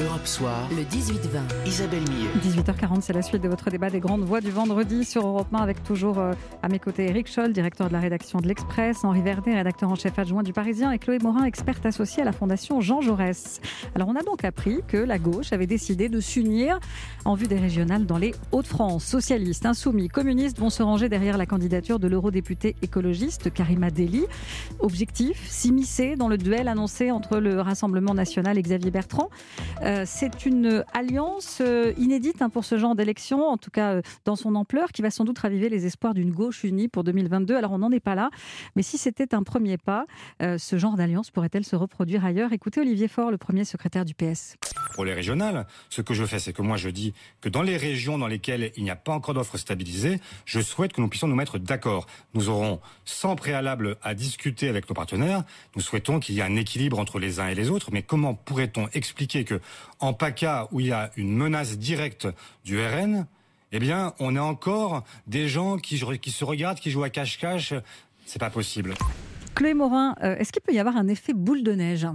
Europe Soir, le 18-20, Isabelle Millet. 18h40, c'est la suite de votre débat des grandes voix du vendredi sur Europe 1 avec toujours euh, à mes côtés Eric Scholl, directeur de la rédaction de l'Express, Henri Verdet, rédacteur en chef adjoint du Parisien et Chloé Morin, experte associée à la Fondation Jean Jaurès. Alors on a donc appris que la gauche avait décidé de s'unir en vue des régionales dans les Hauts-de-France. Socialistes, insoumis, communistes vont se ranger derrière la candidature de l'eurodéputé écologiste Karima Deli. Objectif, s'immiscer dans le duel annoncé entre le Rassemblement national et Xavier Bertrand. Euh, c'est une alliance euh, inédite hein, pour ce genre d'élection, en tout cas euh, dans son ampleur, qui va sans doute raviver les espoirs d'une gauche unie pour 2022. Alors on n'en est pas là, mais si c'était un premier pas, ce genre d'alliance pourrait-elle se reproduire ailleurs? Écoutez Olivier Faure, le premier secrétaire du PS. Pour les régionales, ce que je fais, c'est que moi je dis que dans les régions dans lesquelles il n'y a pas encore d'offres stabilisées, je souhaite que nous puissions nous mettre d'accord. Nous aurons sans préalable à discuter avec nos partenaires. Nous souhaitons qu'il y ait un équilibre entre les uns et les autres. Mais comment pourrait-on expliquer que en PACA, où il y a une menace directe du RN, eh bien, on a encore des gens qui, qui se regardent, qui jouent à cache-cache? C'est pas possible. Chloé Morin, euh, est-ce qu'il peut y avoir un effet boule de neige?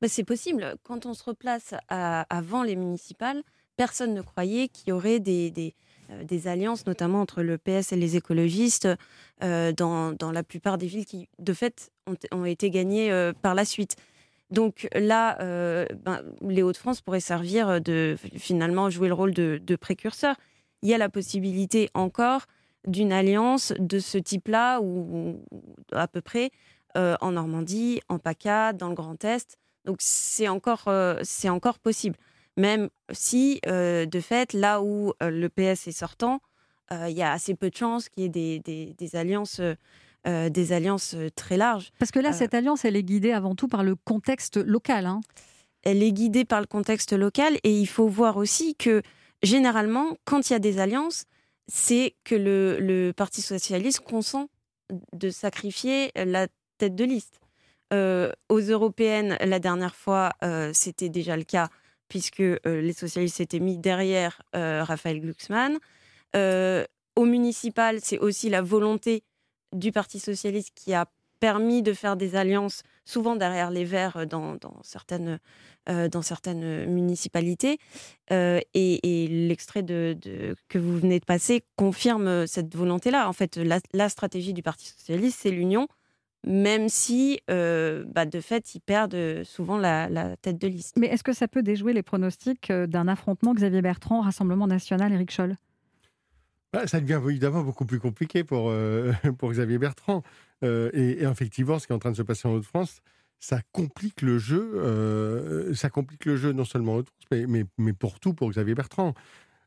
Bah, C'est possible. Quand on se replace avant les municipales, personne ne croyait qu'il y aurait des, euh, alliances, notamment entre le PS et les écologistes, euh, dans, la plupart des villes qui, de fait, ont, été gagnées par la suite. Donc là, euh, ben, les Hauts-de-France pourraient servir de finalement jouer le rôle de, précurseur. Il y a la possibilité encore d'une alliance de ce type-là, ou, à peu près, euh, en Normandie, en PACA, dans le Grand Est. Donc c'est encore, euh, c'est encore possible. Même si, de fait, là où le PS est sortant, il y a assez peu de chances qu'il y ait des, des, des alliances euh, des alliances euh, très larges. Parce que là, euh, cette alliance, elle est guidée avant tout par le contexte local. Hein. Elle est guidée par le contexte local et il faut voir aussi que généralement, quand il y a des alliances, c'est que le, Parti socialiste consent de sacrifier la tête de liste. Aux européennes, la dernière fois, c'était déjà le cas, puisque les socialistes s'étaient mis derrière Raphaël Glucksmann. aux municipales, c'est aussi la volonté du Parti socialiste qui a permis de faire des alliances, souvent derrière les Verts dans, certaines, euh, municipalités. Euh, et, l'extrait que vous venez de passer confirme cette volonté-là. En fait, la, stratégie du Parti socialiste, c'est l'union, même si, euh, bah, de fait, ils perdent souvent la, la, tête de liste. Mais est-ce que ça peut déjouer les pronostics d'un affrontement Xavier Bertrand, Rassemblement national, Éric Scholl? Bah, ça devient évidemment beaucoup plus compliqué pour, euh, pour Xavier Bertrand. Euh, et, effectivement, ce qui est en train de se passer en Haute-France, ça complique le jeu. Euh, ça complique le jeu non seulement en Haute-France, mais, mais, mais, pour tout pour Xavier Bertrand.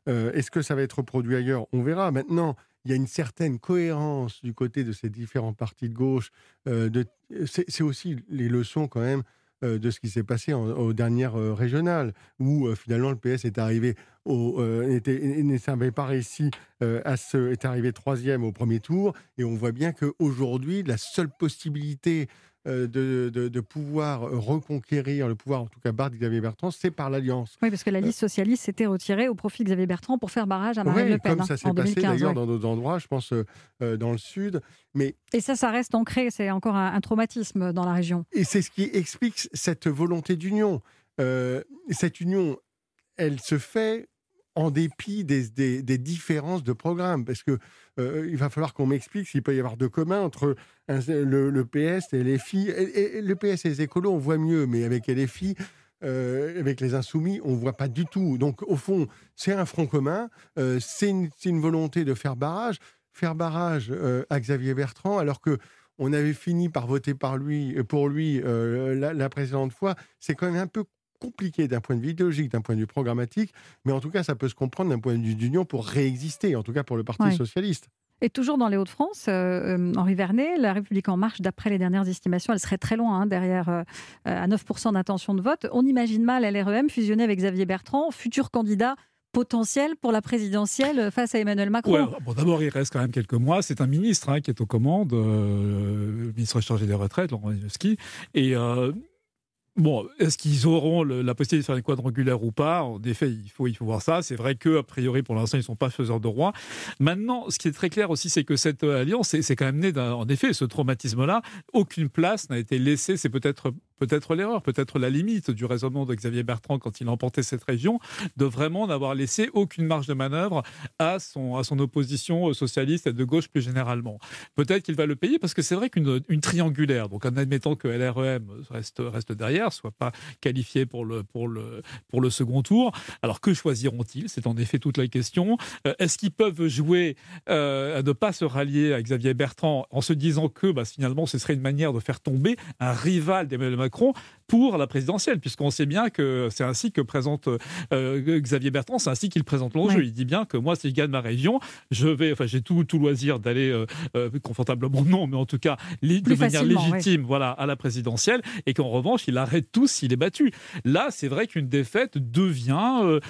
Est-ce que ça va être reproduit ailleurs? On verra. Maintenant, il y a une certaine cohérence du côté de ces différents partis de gauche. c'est aussi les leçons quand même euh, de ce qui s'est passé aux dernières euh, régionales, où euh, finalement le PS est arrivé au, n'avait pas réussi à se, est arrivé troisième au premier tour, et on voit bien qu'aujourd'hui la seule possibilité euh, de, pouvoir reconquérir le pouvoir, en tout cas Bart Xavier Bertrand, c'est par l'Alliance. Oui, parce que la liste socialiste s'était retirée au profit de Xavier Bertrand pour faire barrage à Marine Le Pen. Comme ça s'est passé d'ailleurs dans d'autres endroits, je pense euh, euh, dans le Sud. Mais... Et ça, ça reste ancré, c'est encore un, traumatisme dans la région. Et c'est ce qui explique cette volonté d'union. cette union, elle se fait en dépit des, différences de programme, parce que euh, il va falloir qu'on m'explique s'il peut y avoir de commun entre le, PS et les filles. Et, le PS et les écolos, on voit mieux, mais avec les filles, euh, avec les insoumis, on voit pas du tout. Donc, au fond, c'est un front commun, euh, c'est une, volonté de faire barrage, faire barrage à Xavier Bertrand, alors que on avait fini par voter par lui, pour lui la, la précédente fois. C'est quand même un peu compliqué d'un point de vue idéologique, d'un point de vue programmatique, mais en tout cas, ça peut se comprendre d'un point de vue d'union pour réexister, en tout cas pour le Parti socialiste. Et toujours dans les Hauts-de-France, euh, euh, Henri Vernet, la République en marche, d'après les dernières estimations, elle serait très loin, hein, derrière euh, à 9% d'intention de vote. On imagine mal LREM fusionner avec Xavier Bertrand, futur candidat potentiel pour la présidentielle face à Emmanuel Macron bon, D'abord, il reste quand même quelques mois. C'est un ministre hein, qui est aux commandes, le ministre chargé des retraites, Laurent Wieski. Et Bon, est-ce qu'ils auront la possibilité de faire une quadrangulaire ou pas? En effet, il faut, il faut voir ça. C'est vrai que a priori, pour l'instant, ils ne sont pas faiseurs de roi. Maintenant, ce qui est très clair aussi, c'est que cette alliance, c'est quand même né, en effet, ce traumatisme-là. Aucune place n'a été laissée. C'est peut-être peut-être l'erreur, peut-être la limite du raisonnement de Xavier Bertrand quand il a emporté cette région, de vraiment n'avoir laissé aucune marge de manœuvre à son, à son opposition socialiste et de gauche plus généralement. Peut-être qu'il va le payer parce que c'est vrai qu'une une triangulaire, donc en admettant que LREM reste, reste derrière, soit pas qualifié pour le, pour le, pour le second tour, alors que choisiront-ils? C'est en effet toute la question. Euh, est-ce qu'ils peuvent jouer euh, à ne pas se rallier à Xavier Bertrand en se disant que bah, finalement ce serait une manière de faire tomber un rival d'Emmanuel Macron pour la présidentielle, puisqu'on sait bien que c'est ainsi que présente euh, Xavier Bertrand, c'est ainsi qu'il présente l'enjeu. Il dit bien que moi, si je gagne ma région, je vais, enfin, j'ai tout, tout loisir d'aller euh, euh, confortablement, non, mais en tout cas de manière légitime, voilà, à la présidentielle, et qu'en revanche, il arrête tout s'il est battu. Là, c'est vrai qu'une défaite devient,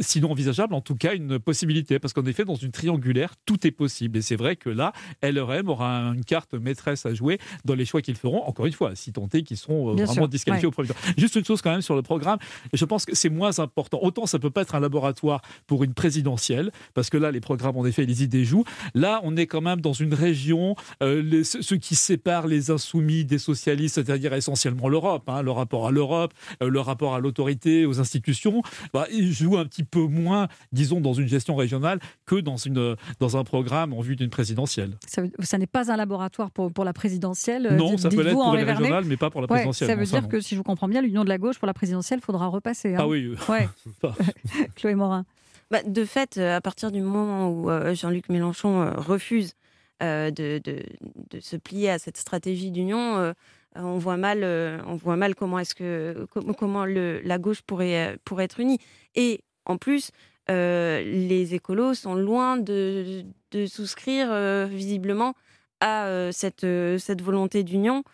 sinon envisageable, en tout cas une possibilité, parce qu'en effet, dans une triangulaire, tout est possible. Et c'est vrai que là, LRM aura une carte maîtresse à jouer dans les choix qu'ils feront. Encore une fois, si est qu'ils sont vraiment disqualifiés au premier tour. Juste une chose quand même sur le programme, je pense que c'est moins important. Autant ça peut pas être un laboratoire pour une présidentielle, parce que là, les programmes, en effet, les idées jouent. Là, on est quand même dans une région, euh, ce, qui sépare les insoumis des socialistes, c'est-à-dire essentiellement l'Europe, hein, le rapport à l'Europe, euh, le rapport à l'autorité, aux institutions, bah, il joue un petit peu moins, disons, dans une gestion régionale que dans, une, dans un programme en vue d'une présidentielle. Ça, n'est pas un laboratoire pour, pour la présidentielle Non, ça peut l'être pour les régionales, mais pas pour la présidentielle. ça veut dire que, si je vous comprends bien, l'union de la gauche pour la présidentielle, faudra repasser. Hein. Ah oui. Ouais. Chloé Morin. Bah, de fait, euh, à partir du moment où euh, Jean-Luc Mélenchon euh, refuse de, de, de, se plier à cette stratégie d'union, on voit mal, on voit mal comment est-ce que comment le, la gauche pourrait pourrait être unie. Et en plus, les écolos sont loin de, de souscrire visiblement à cette cette volonté d'union,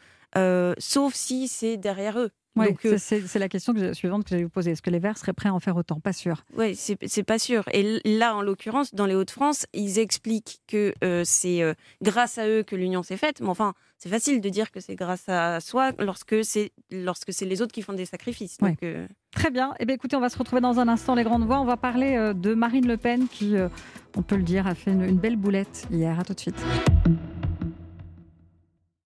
sauf si c'est derrière eux. Euh, c'est la question suivante que j'allais vous poser. Est-ce que les Verts seraient prêts à en faire autant? Pas sûr. Oui, c'est pas sûr. Et là, en l'occurrence, dans les Hauts-de-France, ils expliquent que euh, c'est euh, grâce à eux que l'union s'est faite. Mais enfin, c'est facile de dire que c'est grâce à soi lorsque c'est lorsque c'est les autres qui font des sacrifices. Très bien. Eh bien, écoutez, on va se retrouver dans un instant, les grandes voix. On va parler de Marine Le Pen qui, on peut le dire, a fait une, une belle boulette hier. À tout de suite.